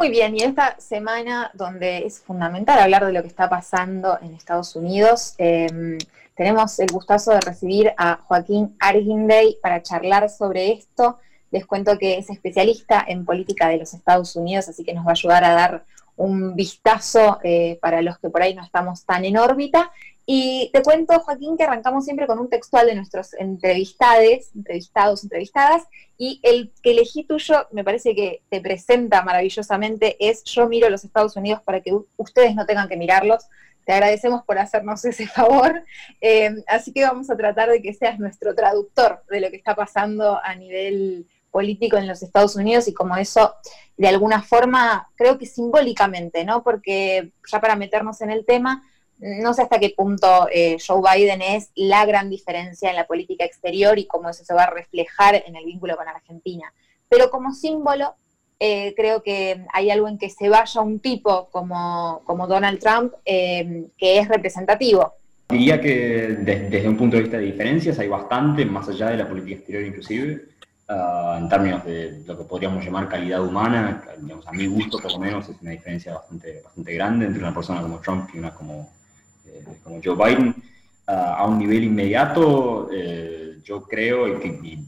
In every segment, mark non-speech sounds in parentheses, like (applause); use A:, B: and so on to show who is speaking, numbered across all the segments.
A: Muy bien, y esta semana donde es fundamental hablar de lo que está pasando en Estados Unidos, em, tenemos el gustazo de recibir a Joaquín Argindey para charlar sobre esto. Les cuento que es especialista en política de los Estados Unidos, así que nos va a ayudar a dar un vistazo eh, para los que por ahí no estamos tan en órbita. Y te cuento, Joaquín, que arrancamos siempre con un textual de nuestros entrevistades, entrevistados, entrevistadas, y el que elegí tuyo me parece que te presenta maravillosamente es Yo miro los Estados Unidos para que ustedes no tengan que mirarlos. Te agradecemos por hacernos ese favor. Eh, así que vamos a tratar de que seas nuestro traductor de lo que está pasando a nivel político en los Estados Unidos y como eso, de alguna forma, creo que simbólicamente, ¿no? Porque ya para meternos en el tema, no sé hasta qué punto eh, Joe Biden es la gran diferencia en la política exterior y cómo eso se va a reflejar en el vínculo con Argentina. Pero como símbolo, eh, creo que hay algo en que se vaya un tipo como, como Donald Trump eh, que es representativo.
B: Diría que desde un punto de vista de diferencias hay bastante, más allá de la política exterior inclusive, ah, en términos de lo que podríamos llamar calidad humana, a mi gusto por lo menos es una diferencia bastante, bastante grande entre una persona como Trump y una como eh, como Joe Biden, a un nivel inmediato, eh, yo creo y, que,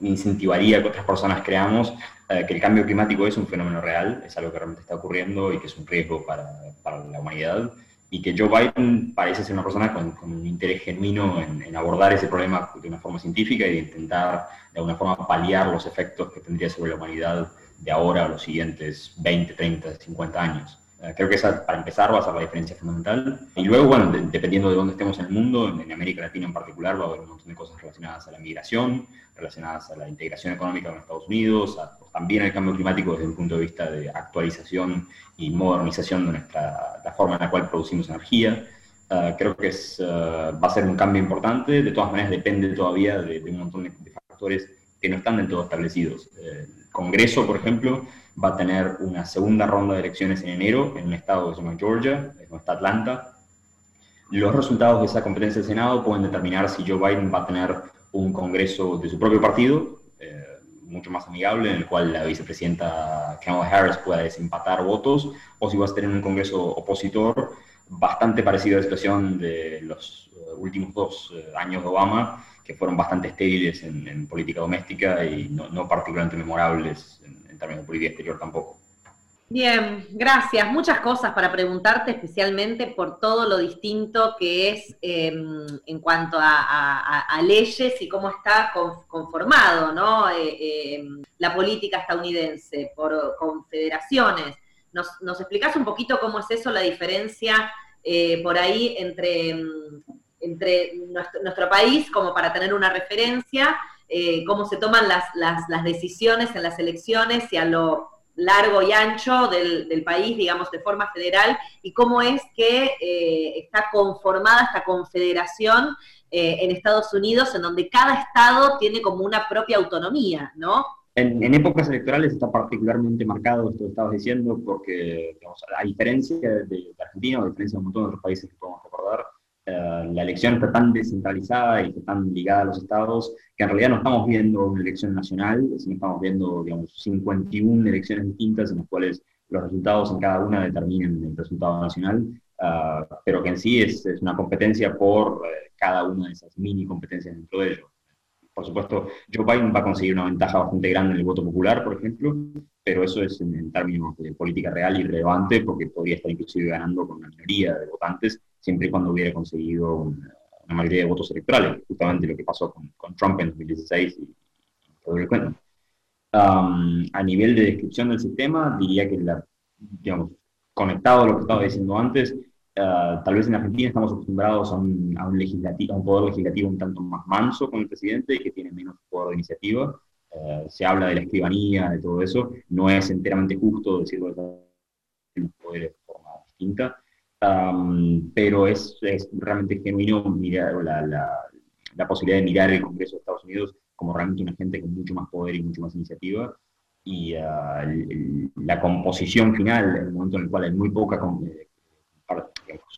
B: incentivaría que otras personas creamos eh, que el cambio climático es un fenómeno real, es algo que realmente está ocurriendo y que es un riesgo para, para la humanidad y que Joe Biden parece ser una persona con, un interés genuino en, en, abordar ese problema de una forma científica y de intentar de alguna forma paliar los efectos que tendría sobre la humanidad de ahora a los siguientes 20, 30, 50 años. Eh, creo que esa, para empezar, va a ser la diferencia fundamental. Y luego, bueno, dependiendo de dónde estemos en el mundo, en, América Latina en particular, va a haber un montón de cosas relacionadas a la migración, relacionadas a la integración económica con Estados Unidos, pues, también al cambio climático desde el punto de vista de actualización y modernización de nuestra, la forma en la cual producimos energía. Eh, creo que es, eh, va a ser un cambio importante. De todas maneras, depende todavía de, un montón de, factores que no están del todo establecidos. el Congreso, por ejemplo, va a tener una segunda ronda de elecciones en enero en un estado que se llama Georgia, no está Atlanta. Los resultados de esa competencia del Senado pueden determinar si Joe Biden va a tener un Congreso de su propio partido, mucho más amigable, en el cual la vicepresidenta Kamala Harris pueda desempatar votos, o si va a tener un Congreso opositor bastante parecido a la situación de los eh, últimos dos eh, años de Obama, que fueron bastante estériles en, política doméstica y no, no particularmente memorables en, en términos de política exterior tampoco.
C: Bien, gracias. Muchas cosas para preguntarte, especialmente por todo lo distinto que es em, en cuanto a, leyes y cómo está conformado ¿no? Eh, em, la política estadounidense por confederaciones. ¿Nos, ¿Nos explicás un poquito cómo es eso, la diferencia eh, por ahí entre, em, nuestro, país, como para tener una referencia, eh, cómo se toman las, decisiones en las elecciones y a lo largo y ancho del, país, digamos, de forma federal, y cómo es que eh, está conformada esta confederación eh, en Estados Unidos, en donde cada estado tiene como una propia autonomía, ¿no?
B: En, épocas electorales está particularmente marcado esto que estabas diciendo, porque, a diferencia de, de Argentina, o a diferencia de un montón de otros países que la elección está tan descentralizada y está tan ligada a los estados que en realidad no estamos viendo una elección nacional, sino estamos viendo, digamos, 51 elecciones distintas en las cuales los resultados en cada una determinan el resultado nacional, uh, pero que en sí es, es una competencia por uh, cada una de esas mini competencias dentro de ello. Por supuesto, Joe Biden va a conseguir una ventaja bastante grande en el voto popular, por ejemplo, pero eso es en, términos de política real irrelevante porque podría estar inclusive ganando con una minoría de votantes siempre y cuando hubiera conseguido una, mayoría de votos electorales, justamente lo que pasó con, Trump en 2016 y, todo el cuento. a nivel de descripción del sistema, diría que, la, digamos, conectado a lo que estaba diciendo antes, Ah, tal vez en Argentina estamos acostumbrados a un, a un, legislativo, a un poder legislativo un tanto más manso con el presidente y que tiene menos poder de iniciativa. Ah, se habla de la escribanía, de todo eso. No es enteramente justo decirlo de poderes de forma distinta, pero es, es, realmente genuino mirar la, la, la, posibilidad de mirar el Congreso de Estados Unidos como realmente una gente con mucho más poder y mucho más iniciativa. Y ah, la composición final, el momento en el cual hay muy poca eh,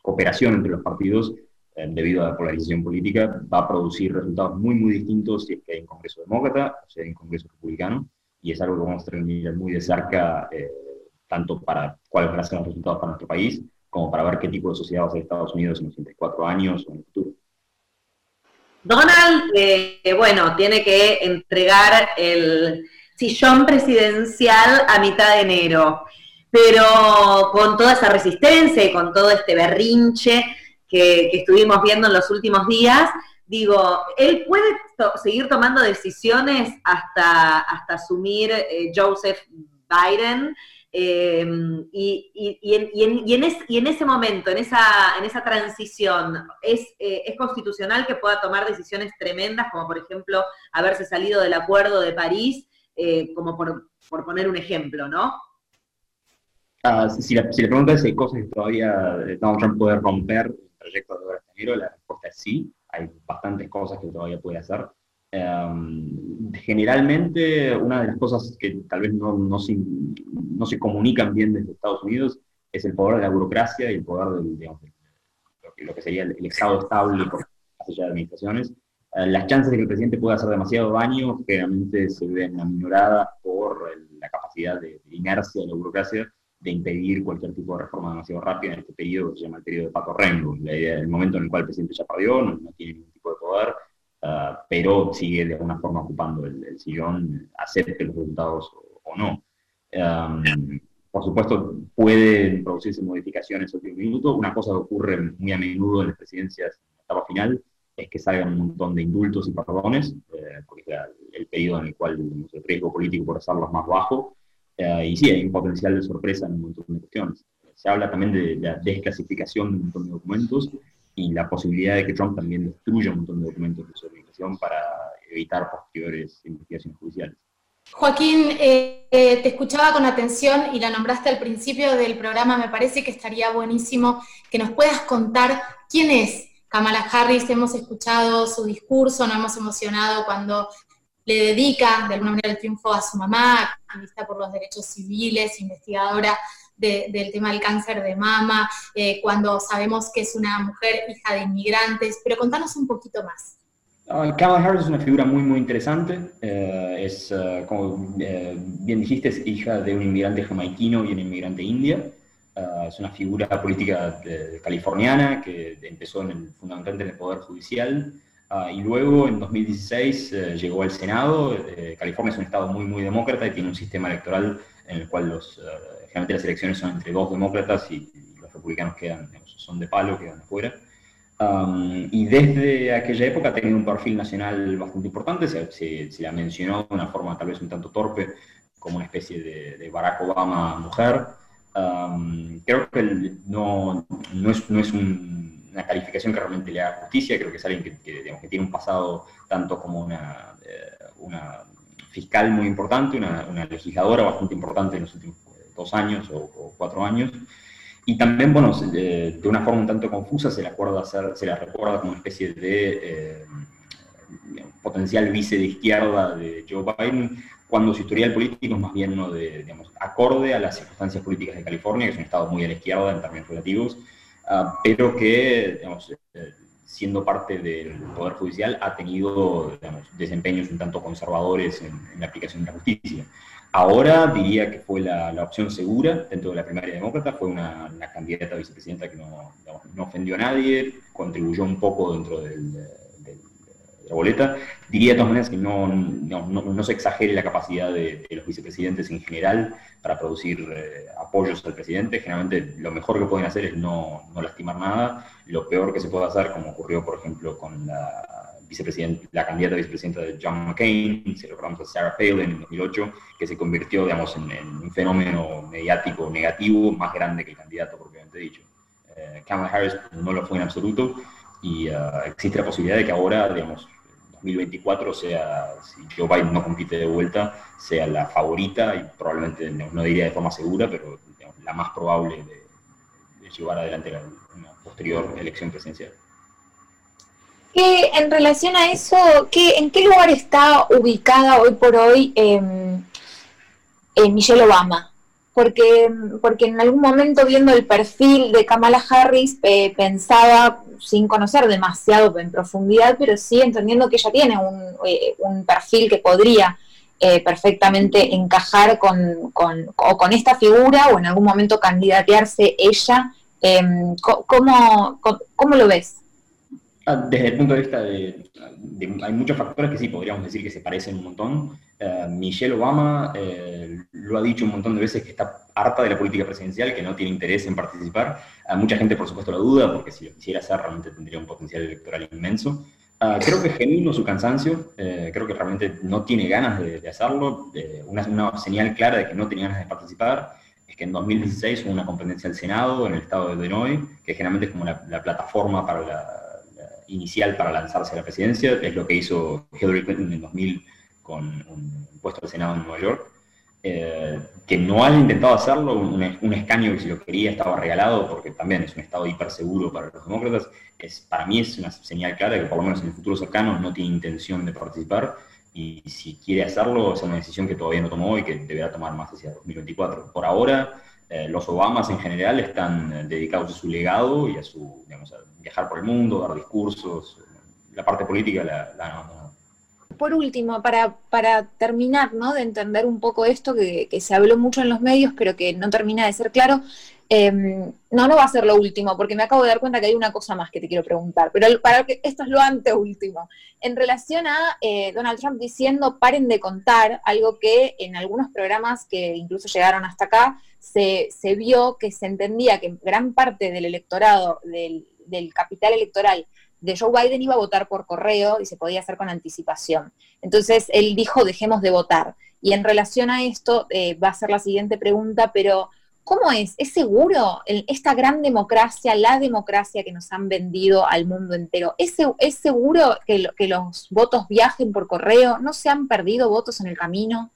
B: cooperación entre los partidos eh, debido a la polarización política va a producir resultados muy, muy distintos si es que hay un Congreso demócrata o si hay un Congreso republicano, y es algo que vamos a tener muy de cerca eh, tanto para cuáles van a ser los resultados para nuestro país, como para ver qué tipo de sociedad va a ser Estados Unidos en los 84 años o en el futuro.
C: Donald, eh, bueno, tiene que entregar el sillón presidencial a mitad de enero, pero con toda esa resistencia y con todo este berrinche que, estuvimos viendo en los últimos días, digo, él puede seguir tomando decisiones hasta, hasta asumir eh, Joseph Biden. Em, y, en, ese momento, en esa, en esa transición, ¿es, eh, ¿es constitucional que pueda tomar decisiones tremendas, como por ejemplo haberse salido del acuerdo de París, eh, como por, poner un ejemplo, ¿no?
B: Ah, si, la, pregunta es si hay cosas que todavía Donald Trump puede romper el trayecto de hasta enero, la respuesta es sí. Hay bastantes cosas que todavía puede hacer. Em, generalmente, una de las cosas que tal vez no, no, se, no, se, comunican bien desde Estados Unidos es el poder de la burocracia y el poder del, digamos, lo, que, sería el, Estado estable por allá de administraciones. Eh, las chances de que el presidente pueda hacer demasiado daño generalmente se ven aminoradas por la capacidad de, inercia de la burocracia de impedir cualquier tipo de reforma demasiado rápida en este periodo que se llama el periodo de Paco Rengo. La idea, el momento en el cual el presidente ya perdió, no, no tiene ningún tipo de poder, Ah, pero sigue de alguna forma ocupando el, sillón, acepte los resultados o, no. por supuesto, pueden producirse modificaciones en último minuto. Una cosa que ocurre muy a menudo en las presidencias en la etapa final es que salgan un montón de indultos y perdones, eh, porque el periodo en el cual el riesgo político por hacerlo es más bajo. Y sí, hay un potencial de sorpresa en un montón de cuestiones. Se habla también de la desclasificación de un montón de documentos y la posibilidad de que Trump también destruya un montón de documentos de su organización para evitar posteriores investigaciones judiciales.
D: Joaquín, eh, eh, te escuchaba con atención y la nombraste al principio del programa. Me parece que estaría buenísimo que nos puedas contar quién es Kamala Harris. Hemos escuchado su discurso, nos hemos emocionado cuando le dedica de alguna manera el triunfo a su mamá, activista por los derechos civiles, investigadora del tema del cáncer de mama, eh, cuando sabemos que es una mujer hija de inmigrantes, pero contanos un poquito más.
B: Uh, Kamala Harris es una figura muy, muy interesante. Eh, es, uh, como bien dijiste, es hija de un inmigrante jamaiquino y un inmigrante india. es una figura política californiana que empezó en el, fundamentalmente en el Poder Judicial y luego en 2016 llegó al Senado. California es un estado muy, muy demócrata y tiene un sistema electoral en el cual los generalmente las elecciones son entre dos demócratas y, los republicanos quedan, son de palo, quedan afuera. Um, y desde aquella época ha tenido un perfil nacional bastante importante, se, se, la mencionó de una forma tal vez un tanto torpe, como una especie de, Barack Obama mujer. Um, creo que no, no, es, no es una calificación que realmente le haga justicia, creo que es alguien que, digamos, que tiene un pasado tanto como una, eh, una fiscal muy importante, una, una, legisladora bastante importante en los últimos dos años o, cuatro años. Y también, bueno, de, una forma un tanto confusa se le, acuerda hacer, se le recuerda como una especie de eh, potencial vice de izquierda de Joe Biden, cuando su historial político es más bien uno de, digamos, acorde a las circunstancias políticas de California, que es un estado muy a la izquierda en términos relativos, ah, pero que, digamos, eh, siendo parte del Poder Judicial, ha tenido digamos, desempeños un tanto conservadores en, en la aplicación de la justicia. Ahora diría que fue la, opción segura dentro de la primaria demócrata, fue una, candidata a vicepresidenta que no, no, ofendió a nadie, contribuyó un poco dentro de boleta. Diría de todas maneras que no, no, se exagere la capacidad de, los vicepresidentes en general para producir eh, apoyos al presidente. Generalmente lo mejor que pueden hacer es no, lastimar nada. Lo peor que se puede hacer, como ocurrió por ejemplo con la vicepresidente, la candidata vicepresidenta de John McCain, si recordamos a Sarah Palin en 2008, que se convirtió, digamos, en, un fenómeno mediático negativo más grande que el candidato propiamente dicho. Eh, Kamala Harris no lo fue en absoluto y eh, existe la posibilidad de que ahora, digamos, 2024 sea, si Joe Biden no compite de vuelta, sea la favorita y probablemente, no diría de forma segura, pero la más probable de, llevar adelante una posterior elección presidencial
A: en relación a eso, ¿qué, ¿en qué lugar está ubicada hoy por hoy em, Michelle Obama? Porque, porque en algún momento viendo el perfil de Kamala Harris eh, pensaba, sin conocer demasiado en profundidad, pero sí entendiendo que ella tiene un, eh, perfil que podría eh, perfectamente encajar con, con, o con esta figura o en algún momento candidatearse ella. Em, ¿cómo, cómo, lo ves?
B: Ah, desde el punto de vista de, Hay muchos factores que sí podríamos decir que se parecen un montón. Eh, Michelle Obama eh, lo ha dicho un montón de veces que está harta de la política presidencial, que no tiene interés en participar. mucha gente, por supuesto, la duda, porque si lo quisiera hacer realmente tendría un potencial electoral inmenso. Ah, creo que es genuino su cansancio, eh, creo que realmente no tiene ganas de, hacerlo. una, señal clara de que no tenía ganas de participar es que en 2016 hubo una competencia del Senado en el estado de Illinois, que generalmente es como la, plataforma para la, inicial para lanzarse a la presidencia, es lo que hizo Hillary Clinton en 2000 con un puesto al Senado en Nueva York. Eh, que no haya intentado hacerlo, un, escaño que si lo quería estaba regalado, porque también es un estado hiper seguro para los demócratas, es, para mí es una señal clara que por lo menos en el futuro cercano no tiene intención de participar y si quiere hacerlo es una decisión que todavía no tomó y que deberá tomar más hacia 2024. Por ahora, eh, los Obamas en general están eh, dedicados a su legado y a su, digamos, a viajar por el mundo, dar discursos, la parte política la, la,
A: por último, para, para terminar, ¿no? De entender un poco esto que, se habló mucho en los medios, pero que no termina de ser claro. Em, no, no va a ser lo último, porque me acabo de dar cuenta que hay una cosa más que te quiero preguntar, pero para que esto es lo anteúltimo. En relación a eh, Donald Trump diciendo paren de contar, algo que en algunos programas que incluso llegaron hasta acá, se, vio que se entendía que gran parte del electorado, del, del capital electoral de Joe Biden iba a votar por correo y se podía hacer con anticipación. Entonces él dijo, dejemos de votar. Y en relación a esto eh, va a ser la siguiente pregunta, pero ¿cómo es? ¿Es seguro esta gran democracia, la democracia que nos han vendido al mundo entero? ¿Es, es seguro que, que, los votos viajen por correo? ¿No se han perdido votos en el camino?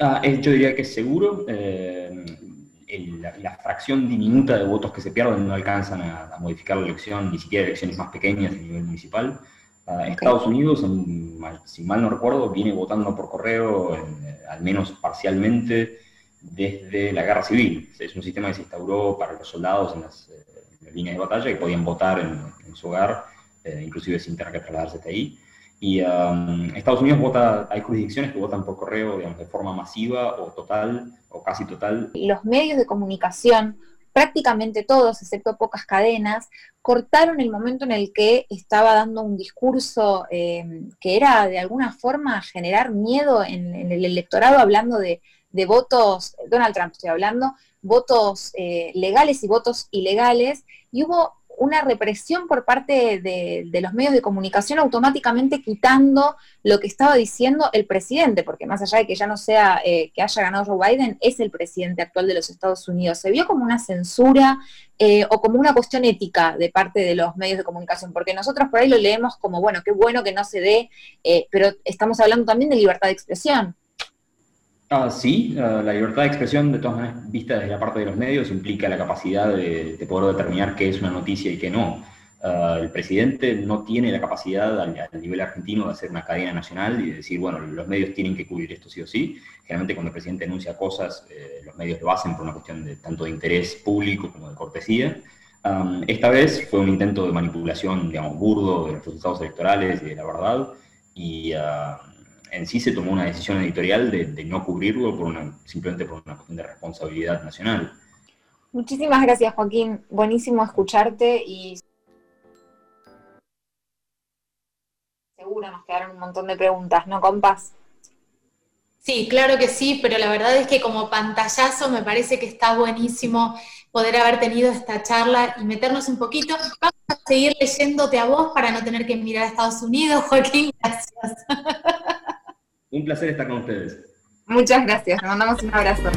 B: Ah, eh, yo diría que es seguro. Eh, la, fracción diminuta de votos que se pierden no alcanzan a, modificar la elección, ni siquiera elecciones más pequeñas a nivel municipal. Uh, Estados Unidos, si mal no recuerdo, viene votando por correo, eh, al menos parcialmente, desde la guerra civil. Es un sistema que se instauró para los soldados en las, eh, líneas de batalla, que podían votar en, su hogar, eh, inclusive sin tener que trasladarse hasta ahí. Y um, Estados Unidos vota, hay jurisdicciones que votan por correo, de forma masiva o total o casi total.
A: Los medios de comunicación, prácticamente todos, excepto pocas cadenas, cortaron el momento en el que estaba dando un discurso eh, que era de alguna forma generar miedo en, el electorado, hablando de, votos, Donald Trump estoy hablando, votos eh, legales y votos ilegales, y hubo una represión por parte de, los medios de comunicación automáticamente quitando lo que estaba diciendo el presidente, porque más allá de que ya no sea eh, que haya ganado Joe Biden, es el presidente actual de los Estados Unidos. Se vio como una censura eh, o como una cuestión ética de parte de los medios de comunicación, porque nosotros por ahí lo leemos como, bueno, qué bueno que no se dé, eh, pero estamos hablando también de libertad de expresión.
B: Ah, sí, ah, la libertad de expresión, de todas maneras, vista desde la parte de los medios, implica la capacidad de, poder determinar qué es una noticia y qué no. Ah, el presidente no tiene la capacidad al, nivel argentino de hacer una cadena nacional y decir, bueno, los medios tienen que cubrir esto sí o sí. Generalmente cuando el presidente anuncia cosas, eh, los medios lo hacen por una cuestión de tanto de interés público como de cortesía. esta vez fue un intento de manipulación, digamos, burdo de los resultados electorales y de la verdad. Y en sí se tomó una decisión editorial de, no cubrirlo por una, simplemente por una cuestión de responsabilidad nacional.
A: Muchísimas gracias, Joaquín. Buenísimo escucharte y seguro nos quedaron un montón de preguntas, ¿no, compas?
D: Sí, claro que sí, pero la verdad es que como pantallazo me parece que está buenísimo poder haber tenido esta charla y meternos un poquito. Vamos a seguir leyéndote a vos para no tener que mirar a Estados Unidos, (laughs) Joaquín. Gracias.
B: Un placer estar con ustedes.
A: Muchas gracias, le mandamos un abrazo.